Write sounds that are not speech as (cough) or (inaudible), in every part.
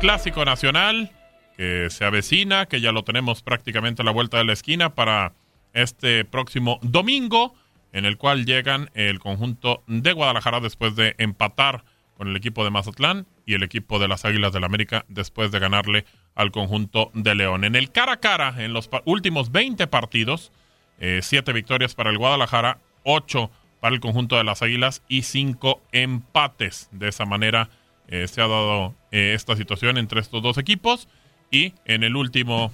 Clásico nacional que se avecina, que ya lo tenemos prácticamente a la vuelta de la esquina para este próximo domingo, en el cual llegan el conjunto de Guadalajara después de empatar con el equipo de Mazatlán y el equipo de las Águilas del la América después de ganarle al conjunto de León. En el cara a cara, en los últimos 20 partidos, 7 eh, victorias para el Guadalajara, 8 para el conjunto de las Águilas y 5 empates. De esa manera eh, se ha dado eh, esta situación entre estos dos equipos y en el último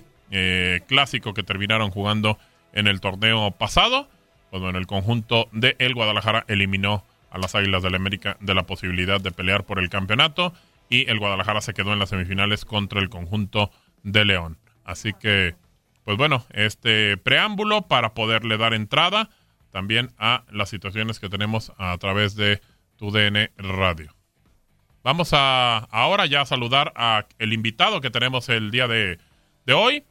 clásico que terminaron jugando en el torneo pasado, pues bueno, el conjunto de el Guadalajara eliminó a las Águilas del la América de la posibilidad de pelear por el campeonato y el Guadalajara se quedó en las semifinales contra el conjunto de León. Así que, pues bueno, este preámbulo para poderle dar entrada también a las situaciones que tenemos a través de tu DN Radio. Vamos a ahora ya saludar a el invitado que tenemos el día de, hoy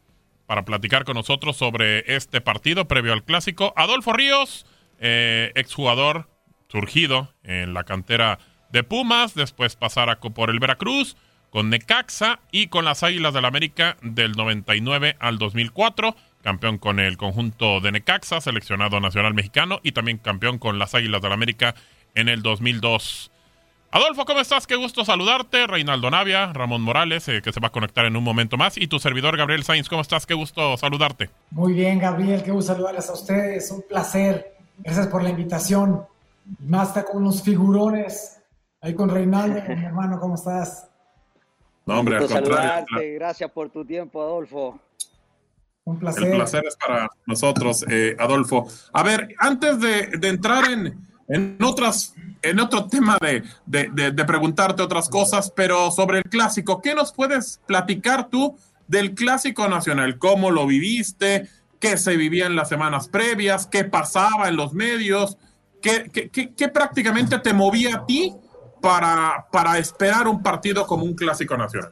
para platicar con nosotros sobre este partido previo al clásico. Adolfo Ríos, eh, exjugador surgido en la cantera de Pumas, después pasar a, por el Veracruz, con Necaxa y con las Águilas del América del 99 al 2004, campeón con el conjunto de Necaxa, seleccionado nacional mexicano y también campeón con las Águilas del América en el 2002. Adolfo, ¿cómo estás? Qué gusto saludarte. Reinaldo Navia, Ramón Morales, eh, que se va a conectar en un momento más. Y tu servidor Gabriel Sainz, ¿cómo estás? Qué gusto saludarte. Muy bien, Gabriel, qué gusto saludarles a ustedes. Un placer. Gracias por la invitación. Más está con unos figurones Ahí con Reinaldo, (laughs) mi hermano, ¿cómo estás? No, hombre, al contrario. Gracias por tu tiempo, Adolfo. Un placer. El placer es para nosotros, eh, Adolfo. A ver, antes de, entrar en, en, otras, en otro tema de, de, preguntarte otras cosas, pero sobre el clásico, ¿qué nos puedes platicar tú del clásico nacional? ¿Cómo lo viviste? ¿Qué se vivía en las semanas previas? ¿Qué pasaba en los medios? ¿Qué, qué, qué, qué prácticamente te movía a ti para, para esperar un partido como un clásico nacional?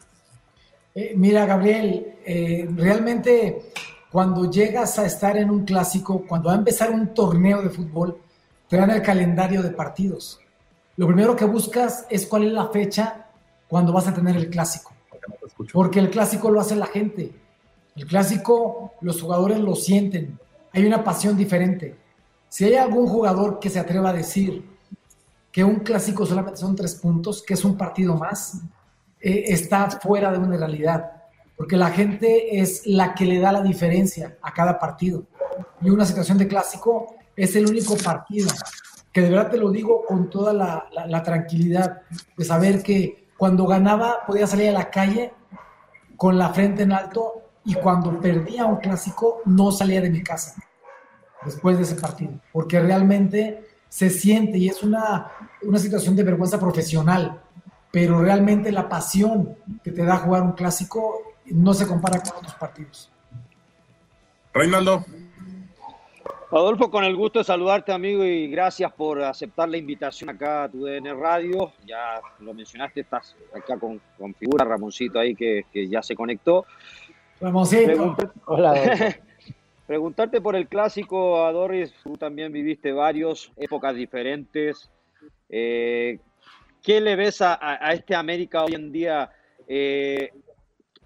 Eh, mira, Gabriel, eh, realmente cuando llegas a estar en un clásico, cuando va a empezar un torneo de fútbol, te dan el calendario de partidos. Lo primero que buscas es cuál es la fecha cuando vas a tener el clásico. Porque el clásico lo hace la gente. El clásico, los jugadores lo sienten. Hay una pasión diferente. Si hay algún jugador que se atreva a decir, que un clásico solamente son tres puntos, que es un partido más, eh, está fuera de una realidad, porque la gente es la que le da la diferencia a cada partido. Y una situación de clásico es el único partido, que de verdad te lo digo con toda la, tranquilidad de saber que cuando ganaba podía salir a la calle con la frente en alto y cuando perdía un clásico no salía de mi casa después de ese partido, porque realmente se siente y es una, una situación de vergüenza profesional, pero realmente la pasión que te da jugar un clásico no se compara con otros partidos. Reinaldo. Adolfo, con el gusto de saludarte, amigo, y gracias por aceptar la invitación acá a tu DN Radio. Ya lo mencionaste, estás acá con, con figura, Ramoncito ahí que, que ya se conectó. Ramoncito. Hola. (laughs) Preguntarte por el clásico, Adoris, tú también viviste varios, épocas diferentes. Eh, ¿Qué le ves a, este América hoy en día? Eh,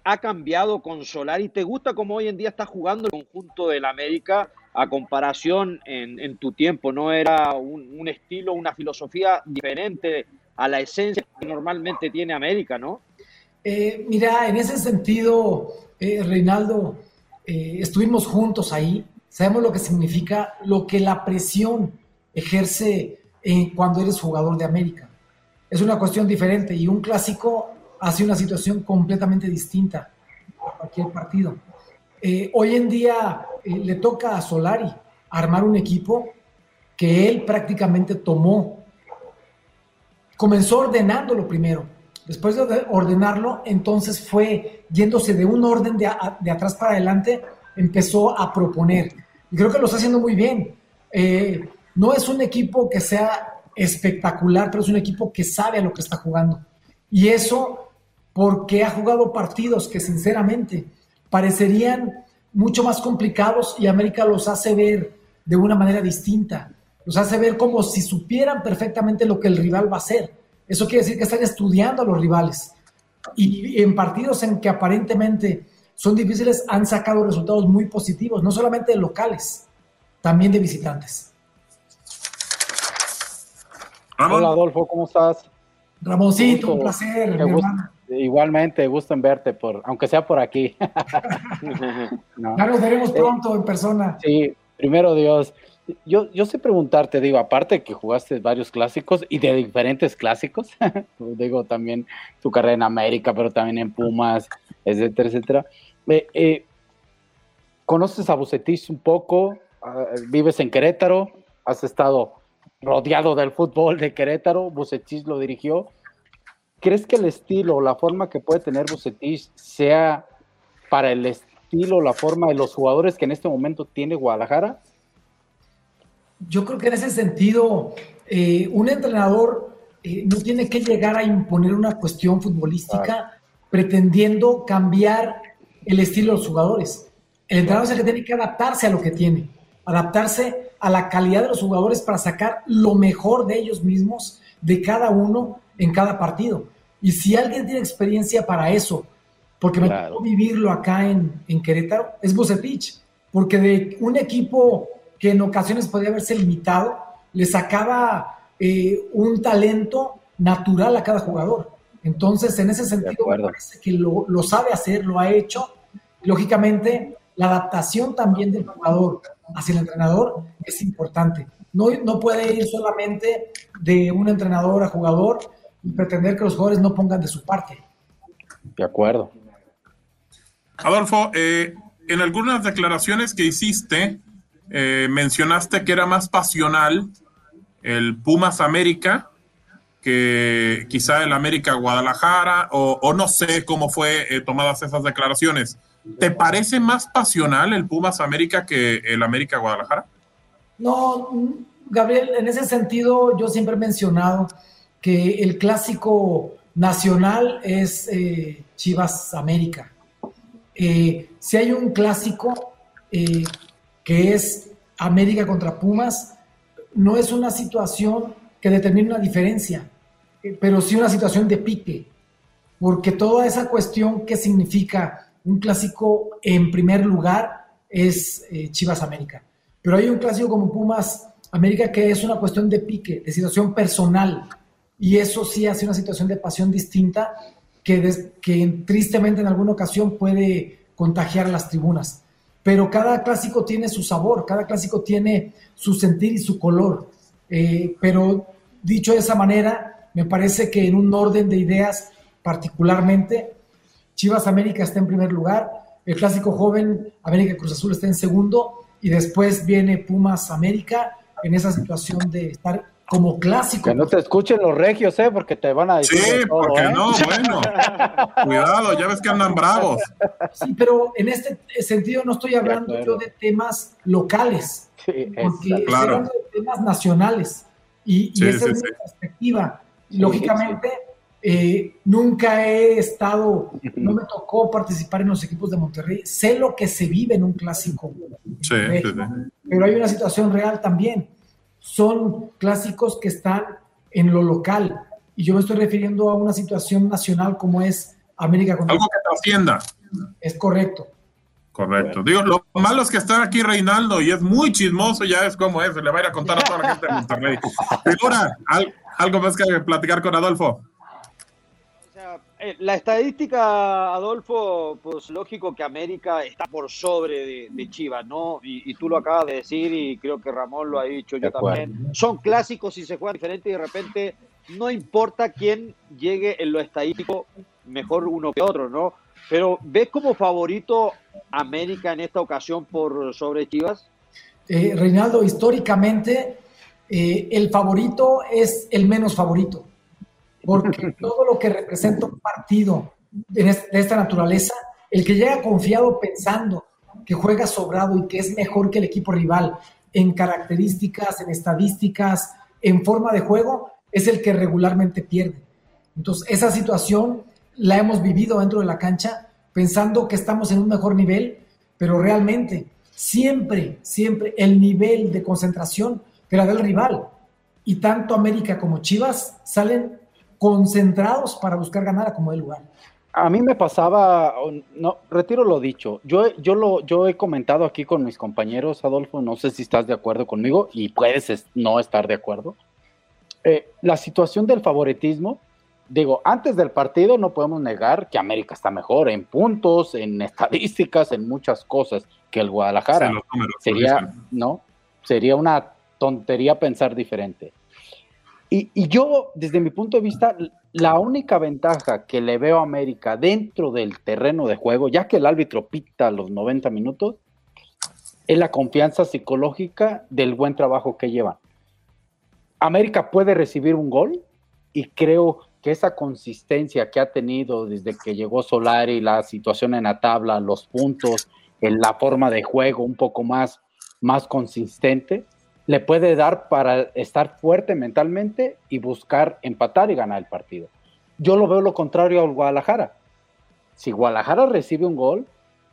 ¿Ha cambiado con Solari? ¿Te gusta cómo hoy en día está jugando el conjunto del América a comparación en, tu tiempo? ¿No era un, estilo, una filosofía diferente a la esencia que normalmente tiene América, no? Eh, mira, en ese sentido, Reinaldo, eh, estuvimos juntos ahí, sabemos lo que significa, lo que la presión ejerce cuando eres jugador de América. Es una cuestión diferente y un clásico hace una situación completamente distinta a cualquier partido. Eh, hoy en día eh, le toca a Solari armar un equipo que él prácticamente tomó comenzó ordenándolo primero. Después de ordenarlo, entonces fue yéndose de un orden de, atrás para adelante, empezó a proponer. Y creo que lo está haciendo muy bien. Eh, no es un equipo que sea espectacular, pero es un equipo que sabe a lo que está jugando. Y eso porque ha jugado partidos que sinceramente parecerían mucho más complicados y América los hace ver de una manera distinta. Los hace ver como si supieran perfectamente lo que el rival va a hacer. Eso quiere decir que están estudiando a los rivales. Y en partidos en que aparentemente son difíciles, han sacado resultados muy positivos, no solamente de locales, también de visitantes. Hola Adolfo, ¿cómo estás? Ramoncito, un placer. Igualmente, gusto en verte, por, aunque sea por aquí. (laughs) Ya nos veremos eh, pronto en persona. Sí, primero Dios. Yo, yo sé preguntarte, digo, aparte que jugaste varios clásicos y de diferentes clásicos, (laughs) digo también tu carrera en América, pero también en Pumas, etcétera, etcétera. Eh, eh, ¿Conoces a Bucetich un poco? Ah, ¿Vives en Querétaro? ¿Has estado rodeado del fútbol de Querétaro? Bucetich lo dirigió. ¿Crees que el estilo, la forma que puede tener Bucetich sea para el estilo, la forma de los jugadores que en este momento tiene Guadalajara? Yo creo que en ese sentido, eh, un entrenador eh, no tiene que llegar a imponer una cuestión futbolística pretendiendo cambiar el estilo de los jugadores. El entrenador es el que tiene que adaptarse a lo que tiene, adaptarse a la calidad de los jugadores para sacar lo mejor de ellos mismos, de cada uno en cada partido. Y si alguien tiene experiencia para eso, porque me tocó vivirlo acá en, en Querétaro, es Bucetich, porque de un equipo que en ocasiones podía haberse limitado, le sacaba eh, un talento natural a cada jugador. Entonces, en ese sentido, me parece que lo, lo, sabe hacer, lo ha hecho. Lógicamente, la adaptación también del jugador hacia el entrenador es importante. No, no puede ir solamente de un entrenador a jugador y pretender que los jugadores no pongan de su parte. De acuerdo. Adolfo, eh, en algunas declaraciones que hiciste, eh, mencionaste que era más pasional el Pumas América que quizá el América Guadalajara, o, no sé cómo fue eh, tomadas esas declaraciones. ¿Te parece más pasional el Pumas América que el América Guadalajara? No, Gabriel, en ese sentido yo siempre he mencionado que el clásico nacional es eh, Chivas América. si hay un clásico que es América contra Pumas, no es una situación que determine una diferencia, eh, pero sí una situación de pique, porque toda esa cuestión que significa un clásico en primer lugar es eh, Chivas América. Pero hay un clásico como Pumas América que es una cuestión de pique, de situación personal, y eso sí hace una situación de pasión distinta que, que tristemente en alguna ocasión puede contagiar a las tribunas pero cada clásico tiene su sabor, cada clásico tiene su sentir y su color. Eh, pero dicho de esa manera, me parece que en un orden de ideas particularmente, Chivas América está en primer lugar, el clásico joven América Cruz Azul está en segundo y después viene Pumas América en esa situación de estar como clásico. Que no te escuchen los regios, ¿eh? Porque te van a decir. Sí, porque ¿eh? no, bueno. (laughs) Cuidado, ya ves que andan bravos. Sí, pero en este sentido no estoy hablando yo de temas locales, sí, porque claro. de temas nacionales. Y, esa es mi perspectiva. Lógicamente, eh, nunca he estado, no me tocó participar en los equipos de Monterrey. Sé lo que se vive en un clásico. Sí, pero hay una situación real también son clásicos que están en lo local. Y yo me estoy refiriendo a una situación nacional como es América contra Algo que trascienda. Es correcto. Correcto. Digo, lo malo es que está aquí Reinaldo y es muy chismoso, ya es como es, le va a ir a contar a toda la gente de Monterrey. (laughs) Ahora, algo más que platicar con Adolfo. Eh, la estadística, Adolfo, pues lógico que América está por sobre de, Chivas, ¿no? Y, tú lo acabas de decir y creo que Ramón lo ha dicho yo también. Son clásicos y se juegan diferente y de repente no importa quién llegue en lo estadístico, mejor uno que otro, ¿no? Pero ¿ves como favorito América en esta ocasión por sobre Chivas? Eh, Reinaldo, históricamente eh, el favorito es el menos favorito. Porque (laughs) todo lo que representa un partido de esta naturaleza, el que llega confiado pensando que juega sobrado y que es mejor que el equipo rival en características, en estadísticas, en forma de juego, es el que regularmente pierde. Entonces, esa situación la hemos vivido dentro de la cancha, pensando que estamos en un mejor nivel, pero realmente siempre, siempre el nivel de concentración que la del rival. Y tanto América como Chivas salen concentrados para buscar ganar a como de lugar. A mí me pasaba, no, retiro lo dicho. Yo, yo, lo, yo he comentado aquí con mis compañeros, Adolfo, no sé si estás de acuerdo conmigo y puedes no estar de acuerdo. Eh, la situación del favoritismo, digo, antes del partido no podemos negar que América está mejor en puntos, en estadísticas, en muchas cosas que el Guadalajara. sería, ¿no? Sería una tontería pensar diferente. Y, yo, desde mi punto de vista, la única ventaja que le veo a América dentro del terreno de juego, ya que el árbitro pita los 90 minutos, es la confianza psicológica del buen trabajo que llevan. América puede recibir un gol y creo que esa consistencia que ha tenido desde que llegó Solari, la situación en la tabla, los puntos, en la forma de juego un poco más, más consistente, le puede dar para estar fuerte mentalmente y buscar empatar y ganar el partido. Yo lo veo lo contrario al Guadalajara. Si Guadalajara recibe un gol,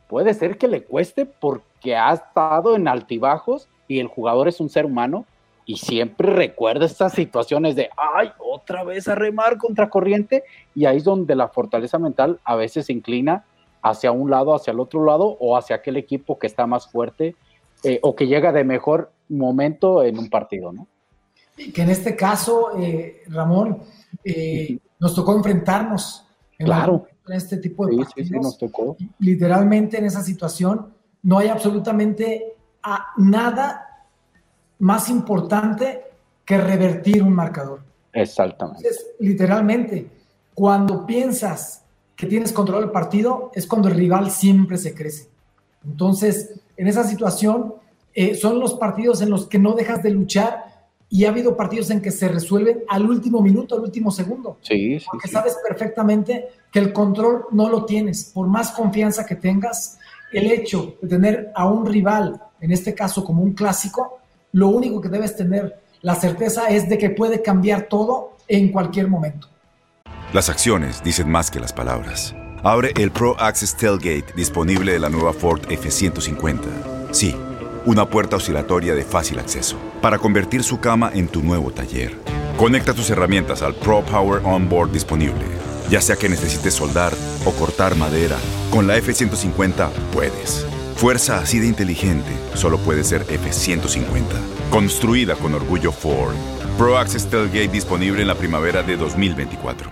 puede ser que le cueste porque ha estado en altibajos y el jugador es un ser humano y siempre recuerda estas situaciones de, ay, otra vez a remar contra corriente y ahí es donde la fortaleza mental a veces se inclina hacia un lado, hacia el otro lado o hacia aquel equipo que está más fuerte eh, o que llega de mejor momento en un partido, ¿no? Y que en este caso, eh, Ramón, eh, nos tocó enfrentarnos en, claro. en, este tipo de partidos. Sí, sí, nos tocó. Literalmente en esa situación no hay absolutamente a nada más importante que revertir un marcador. Exactamente. Entonces, literalmente, cuando piensas que tienes control del partido, es cuando el rival siempre se crece. Entonces, en esa situación, eh, son los partidos en los que no dejas de luchar y ha habido partidos en que se resuelven al último minuto, al último segundo. Sí, sí. Porque sabes perfectamente que el control no lo tienes. Por más confianza que tengas, el hecho de tener a un rival, en este caso como un clásico, lo único que debes tener la certeza es de que puede cambiar todo en cualquier momento. Las acciones dicen más que las palabras. Abre el Pro Access Tailgate disponible de la nueva Ford F-150. Sí una puerta oscilatoria de fácil acceso para convertir su cama en tu nuevo taller. Conecta tus herramientas al Pro Power Onboard disponible. Ya sea que necesites soldar o cortar madera, con la F-150 puedes. Fuerza así de inteligente solo puede ser F-150. Construida con orgullo Ford. Pro Access Tailgate disponible en la primavera de 2024.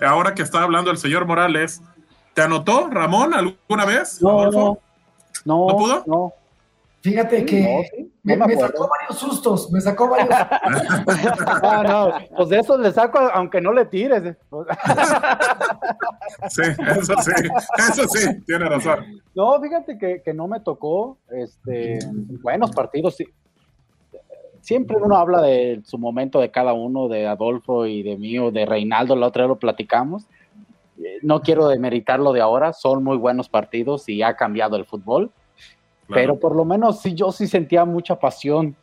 Ahora que está hablando el señor Morales, ¿te anotó Ramón alguna vez? No, no, ¿No pudo? No. Fíjate que me, sacó varios sustos, me sacó varios (laughs) no, no, pues de eso le saco aunque no le tires. (laughs) sí, eso sí, eso sí, tiene razón. No, fíjate que, que no me tocó este, buenos partidos. Sí. Siempre uno habla de su momento de cada uno, de Adolfo y de mí, o de Reinaldo, la otra vez lo platicamos no quiero demeritar lo de ahora, son muy buenos partidos y ha cambiado el fútbol, pero por lo menos sí, yo sí sentía mucha pasión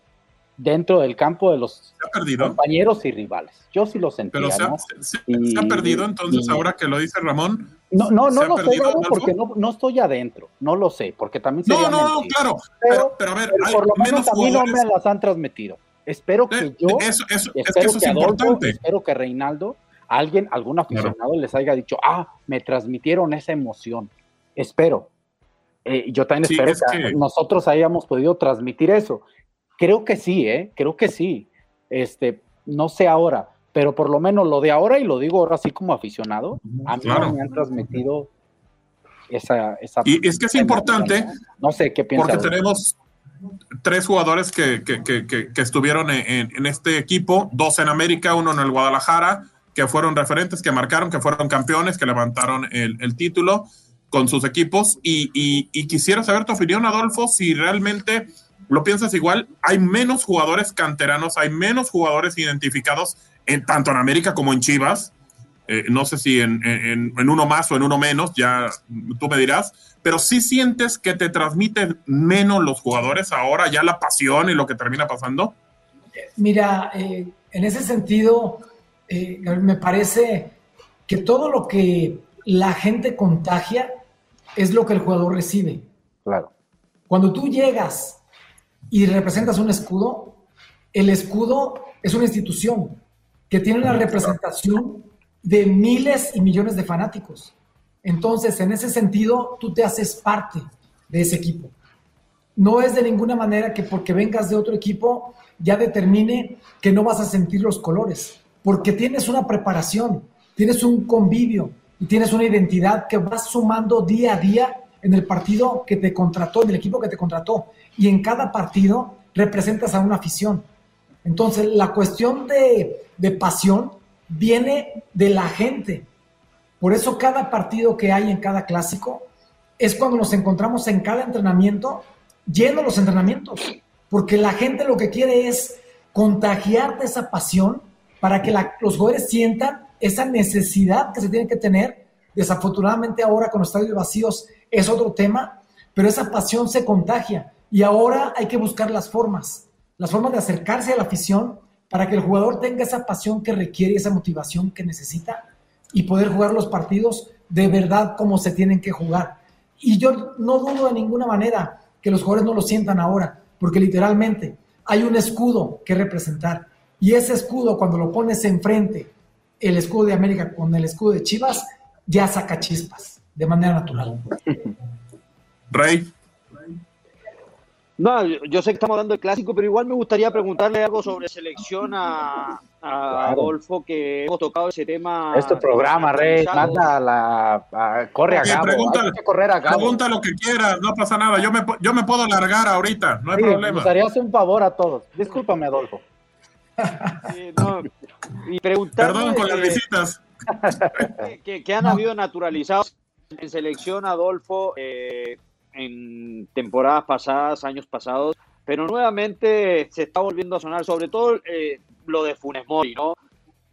dentro del campo de los compañeros y rivales. Yo sí lo sentía. Pero se ha, perdido entonces ahora que lo dice Ramón. No, no, no lo sé, porque no, no, estoy adentro, no lo sé, porque también No, no, no, claro, pero, pero, a ver, por lo menos a mí no me las han transmitido. Espero que yo, eso, eso, espero es que, eso es importante. espero que Reinaldo alguien, algún aficionado les haya dicho, ah, me transmitieron esa emoción. Espero. Eh, yo también espero que, nosotros hayamos podido transmitir eso. Creo que sí, ¿eh? Creo que sí. Este, no sé ahora, pero por lo menos lo de ahora, y lo digo ahora así como aficionado, a mí me han transmitido esa... esa y es que es importante. No sé qué piensas. Porque tenemos tres jugadores que, que, que, que estuvieron en, en, este equipo, dos en América, uno en el Guadalajara, que fueron referentes, que marcaron, que fueron campeones, que levantaron el, título con sus equipos. Y, quisiera saber tu opinión, Adolfo, si realmente ¿Lo piensas igual? Hay menos jugadores canteranos, hay menos jugadores identificados en, tanto en América como en Chivas. Eh, no sé si en, uno más o en uno menos, ya tú me dirás, pero sí sientes que te transmiten menos los jugadores ahora, ya la pasión y lo que termina pasando. Mira, eh, en ese sentido, eh, me parece que todo lo que la gente contagia es lo que el jugador recibe. Claro. Cuando tú llegas y representas un escudo, el escudo es una institución que tiene una representación de miles y millones de fanáticos. Entonces, en ese sentido, tú te haces parte de ese equipo. No es de ninguna manera que porque vengas de otro equipo ya determine que no vas a sentir los colores, porque tienes una preparación, tienes un convivio y tienes una identidad que vas sumando día a día en el partido que te contrató, en el equipo que te contrató. Y en cada partido representas a una afición. Entonces, la cuestión de, de pasión viene de la gente. Por eso cada partido que hay en cada clásico es cuando nos encontramos en cada entrenamiento, lleno los entrenamientos, porque la gente lo que quiere es contagiarte esa pasión para que los jugadores sientan esa necesidad que se tiene que tener. Desafortunadamente ahora con los estadios vacíos es otro tema, pero esa pasión se contagia y ahora hay que buscar las formas, las formas de acercarse a la afición para que el jugador tenga esa pasión que requiere, esa motivación que necesita y poder jugar los partidos de verdad como se tienen que jugar. Y yo no dudo de ninguna manera que los jugadores no lo sientan ahora, porque literalmente hay un escudo que representar. Y ese escudo, cuando lo pones enfrente, el escudo de América con el escudo de Chivas, ya saca chispas de manera natural. Rey. No, yo sé que estamos hablando del clásico, pero igual me gustaría preguntarle algo sobre selección a, Adolfo, que hemos tocado ese tema. Este programa, Rey, manda la. corre a cabo. Pregunta lo que quieras, no pasa nada. Yo me, yo me puedo largar ahorita, no hay problema. Me gustaría hacer un favor a todos. Discúlpame, Adolfo. Y preguntar. Perdón con las visitas. (laughs) Que, han habido naturalizados en selección, Adolfo. Eh, en temporadas pasadas, años pasados, pero nuevamente se está volviendo a sonar, sobre todo eh, lo de Funes Mori, ¿no?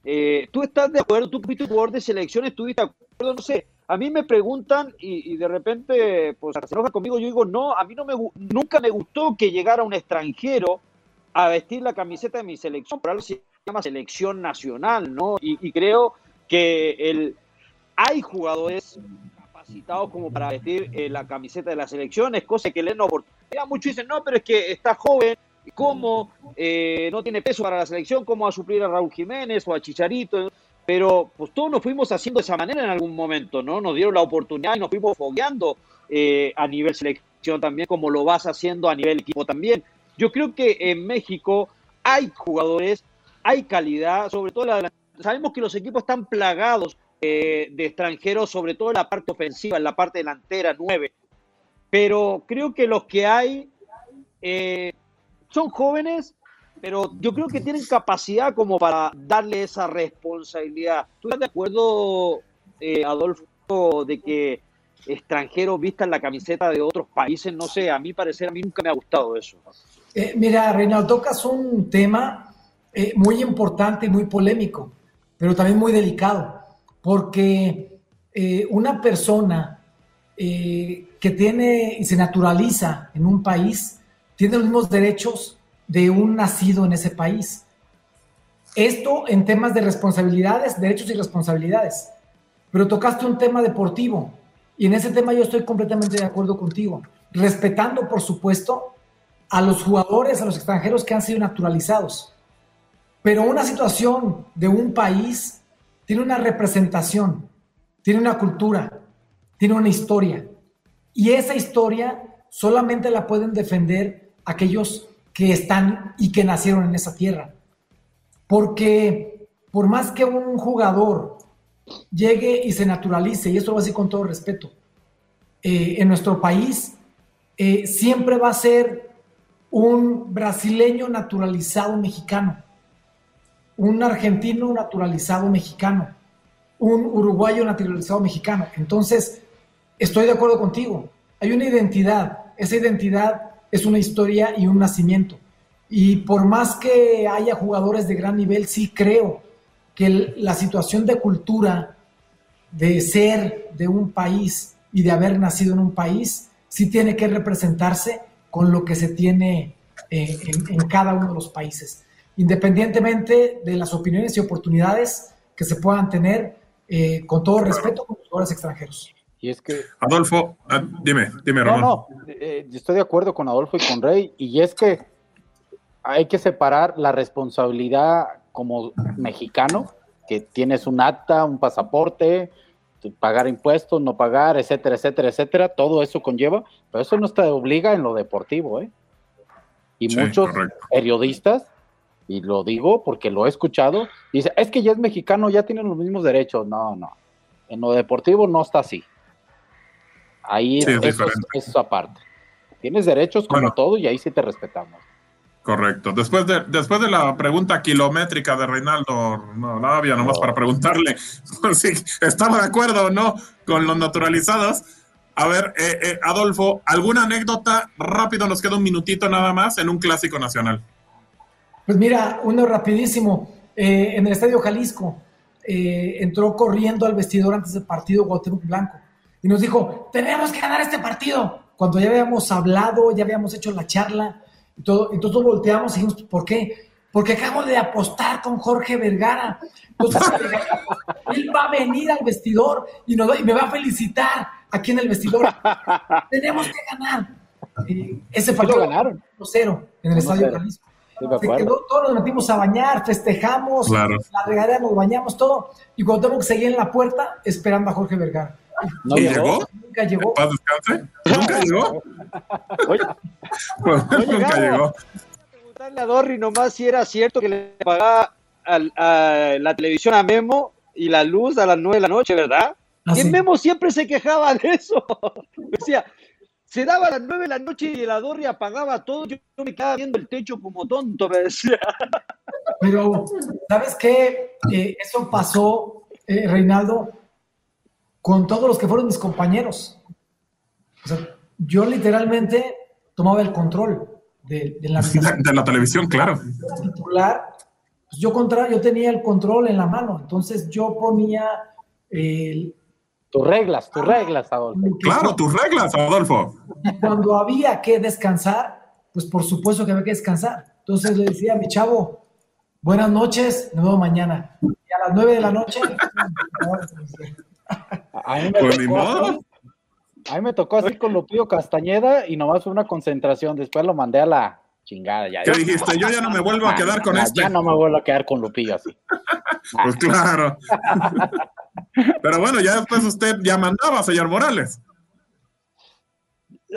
Eh, ¿Tú estás de acuerdo? ¿Tú fuiste jugador de selección? ¿Estuviste de acuerdo? No sé. A mí me preguntan y, de repente pues se enoja conmigo. Yo digo, no, a mí no me, nunca me gustó que llegara un extranjero a vestir la camiseta de mi selección. Por algo se llama selección nacional, ¿no? Y, y creo que el, hay jugadores citados como para vestir eh, la camiseta de la selección, es cosa que le no oportunidad. Muchos dicen, no, pero es que está joven, ¿cómo eh, no tiene peso para la selección? ¿Cómo va a suplir a Raúl Jiménez o a Chicharito? Pero pues todos nos fuimos haciendo de esa manera en algún momento, ¿no? Nos dieron la oportunidad y nos fuimos fogueando eh, a nivel selección también, como lo vas haciendo a nivel equipo también. Yo creo que en México hay jugadores, hay calidad, sobre todo la, sabemos que los equipos están plagados eh, de extranjeros, sobre todo en la parte ofensiva, en la parte delantera, nueve. Pero creo que los que hay eh, son jóvenes, pero yo creo que tienen capacidad como para darle esa responsabilidad. ¿Tú estás de acuerdo, eh, Adolfo, de que extranjeros vistan la camiseta de otros países? No sé, a mí parecer, a mí nunca me ha gustado eso. Mira, Reinaldo, tocas un tema muy importante y muy polémico, pero también muy delicado porque eh, una persona eh, que tiene y se naturaliza en un país tiene los mismos derechos de un nacido en ese país. Esto en temas de responsabilidades, derechos y responsabilidades. Pero tocaste un tema deportivo y en ese tema yo estoy completamente de acuerdo contigo, respetando, por supuesto, a los jugadores, a los extranjeros que han sido naturalizados. Pero una situación de un país tiene una representación, tiene una cultura, tiene una historia. Y esa historia solamente la pueden defender aquellos que están y que nacieron en esa tierra. Porque por más que un jugador llegue y se naturalice, y esto lo voy a decir con todo respeto, eh, en nuestro país eh, siempre va a ser un brasileño naturalizado mexicano un argentino naturalizado mexicano, un uruguayo naturalizado mexicano. Entonces, estoy de acuerdo contigo. Hay una identidad. Esa identidad es una historia y un nacimiento. Y por más que haya jugadores de gran nivel, sí creo que la situación de cultura, de ser de un país y de haber nacido en un país, sí tiene que representarse con lo que se tiene eh, en, cada uno de los países, independientemente de las opiniones y oportunidades que se puedan tener, eh, con todo respeto con los jugadores extranjeros. Y es que. Adolfo, ah, dime, dime, Ramón. No, no, eh, estoy de acuerdo con Adolfo y con Rey, y es que hay que separar la responsabilidad como mexicano, que tienes un acta, un pasaporte, pagar impuestos, no pagar, etcétera, etcétera, etcétera, todo eso conlleva, pero eso no te obliga en lo deportivo, ¿eh? Y muchos periodistas, y lo digo porque lo he escuchado, dice, es que ya es mexicano, ya tienen los mismos derechos. No, no, en lo deportivo no está así. Ahí es, eso, es, aparte. Tienes derechos como todo y ahí sí te respetamos. Correcto. Después de, después de la pregunta kilométrica de Reinaldo no, había nomás para preguntarle (laughs) si estaba de acuerdo o no con los naturalizados. A ver, eh, eh, Adolfo, ¿alguna anécdota? Rápido, nos queda un minutito nada más en un clásico nacional. Pues mira, uno rapidísimo. Eh, en el Estadio Jalisco entró corriendo al vestidor antes del partido Guatemala Blanco y nos dijo, tenemos que ganar este partido. Cuando ya habíamos hablado, ya habíamos hecho la charla, y todo, entonces volteamos y dijimos, ¿por qué? Porque acabo de apostar con Jorge Vergara. Entonces, (laughs) él va a venir al vestidor y, me va a felicitar aquí en el vestidor. (laughs) Tenemos que ganar. ese partido ganaron. 0 en el Estadio Jalisco. Se quedó, todos nos metimos a bañar, festejamos, la regadera nos bañamos, todo. Y cuando tengo que seguir en la puerta esperando a Jorge Vergara. ¿No llegó? Nunca llegó. ¿Paz descanse? ¿Nunca llegó? Oye, (laughs) pues, nunca llegó. Preguntarle a Dorri nomás si era cierto que le pagaba a, la televisión a Memo y la luz a las nueve de la noche, ¿verdad? Ah, y Memo siempre se quejaba de eso. (laughs) Decía, se daba a las nueve de la noche y la Dorri apagaba todo. Yo me quedaba viendo el techo como tonto, me decía. Pero, ¿sabes qué? Eh, eso pasó, eh, Reinaldo, con todos los que fueron mis compañeros. O sea, yo literalmente tomaba el control de, (laughs) la, de la televisión, claro. Titular, pues yo, contra, yo tenía el control en la mano, entonces yo ponía el, tus reglas, tus reglas, Adolfo. Claro, tus reglas, Adolfo. cuando había que descansar, pues por supuesto que había que descansar. Entonces le decía a mi chavo, buenas noches, nos vemos mañana. Y a las nueve de la noche, (laughs) A mí, me pues tocó, a mí me tocó así con Lupillo Castañeda y nomás fue una concentración. Después lo mandé a la chingada. Ya, ¿Qué dijiste? Yo ya no me vuelvo a quedar con este. Ya no me vuelvo a quedar con Lupillo así. (laughs) pues claro. Pero bueno, ya después usted ya mandaba, señor Morales.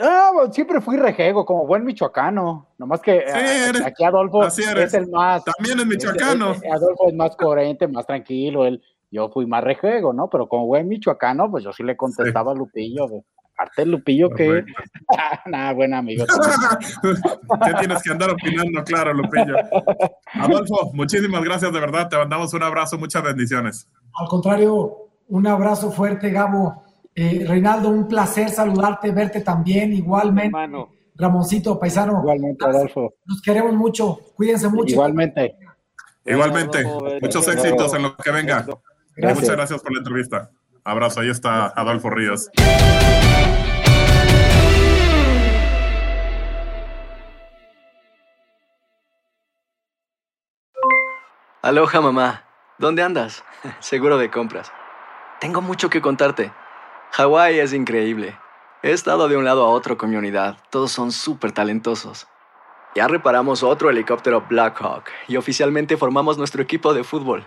Ah, siempre fui rejego, como buen michoacano. Nomás que eh, aquí Adolfo es el más. También es michoacano. Adolfo es más coherente, más tranquilo. Él, yo fui más rejego, ¿no? Pero como buen michoacano, pues yo sí le contestaba a Lupillo. Aparte Lupillo que... (laughs) Nada, buen amigo. (laughs) ¿Qué tienes que andar opinando? Claro, Lupillo. Adolfo, muchísimas gracias, de verdad. Te mandamos un abrazo, muchas bendiciones. Al contrario, un abrazo fuerte, Gabo. Eh, Reinaldo, un placer saludarte, verte también, igualmente. Ramoncito, paisano. Igualmente, Adolfo. Nos queremos mucho. Cuídense mucho. Igualmente. Igualmente. Muchos éxitos en lo que venga. Muchas gracias por la entrevista. Abrazo, ahí está Adolfo Ríos. Aloha mamá, ¿dónde andas? (laughs) Seguro de compras. Tengo mucho que contarte. Hawái es increíble. He estado de un lado a otro con mi unidad. Todos son súper talentosos. Ya reparamos otro helicóptero Blackhawk y oficialmente formamos nuestro equipo de fútbol.